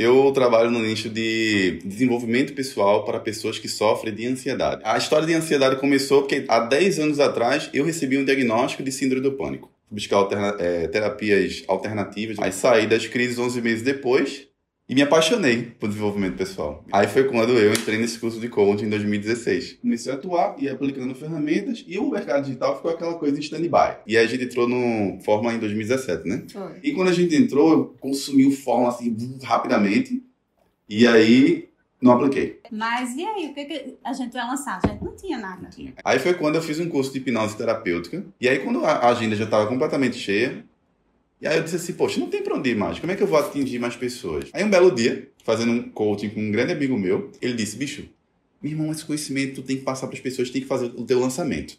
Eu trabalho no nicho de desenvolvimento pessoal para pessoas que sofrem de ansiedade. A história de ansiedade começou porque há 10 anos atrás eu recebi um diagnóstico de síndrome do pânico. Buscar alterna é, terapias alternativas. Aí saí das crises 11 meses depois e me apaixonei por desenvolvimento pessoal. Aí foi quando eu entrei nesse curso de coaching em 2016. Comecei a atuar e aplicando ferramentas e o mercado digital ficou aquela coisa em stand-by. E aí a gente entrou no Fórmula em 2017, né? Foi. E quando a gente entrou, eu consumi o Fórmula assim rapidamente. E aí não apliquei. Mas e aí, o que, que a gente vai lançar? A gente não tinha nada. Aí foi quando eu fiz um curso de hipnose terapêutica. E aí quando a agenda já estava completamente cheia, e aí eu disse assim, poxa, não tem pra onde ir mais. Como é que eu vou atingir mais pessoas? Aí um belo dia, fazendo um coaching com um grande amigo meu, ele disse, bicho, meu irmão, esse conhecimento tu tem que passar para as pessoas, tem que fazer o teu lançamento.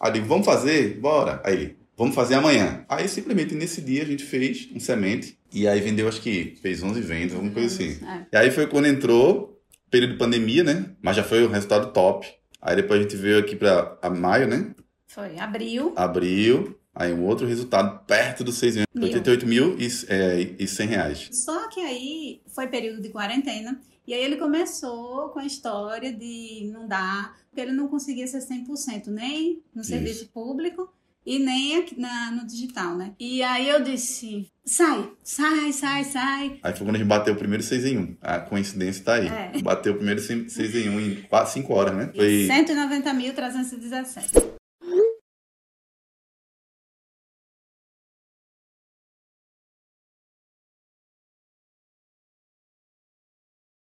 Aí eu digo, vamos fazer? Bora. Aí ele, vamos fazer amanhã. Aí simplesmente nesse dia a gente fez um semente e aí vendeu, acho que fez 11 vendas, alguma coisa assim. É. E aí foi quando entrou, período de pandemia, né? Mas já foi o resultado top. Aí depois a gente veio aqui para maio, né? Foi abril. Abril. Aí um outro resultado perto dos 6 mil. Mil. 88 mil e, é, e 100 reais. Só que aí foi período de quarentena. E aí ele começou com a história de não dar, porque ele não conseguia ser 100%, nem no Isso. serviço público e nem aqui na- no digital, né? E aí eu disse, sai, sai, sai, sai. Aí foi quando a gente bateu o primeiro 6 em 1. A coincidência tá aí. É. Bateu o primeiro 6 em 1 em 5 horas, né? Foi 190.317.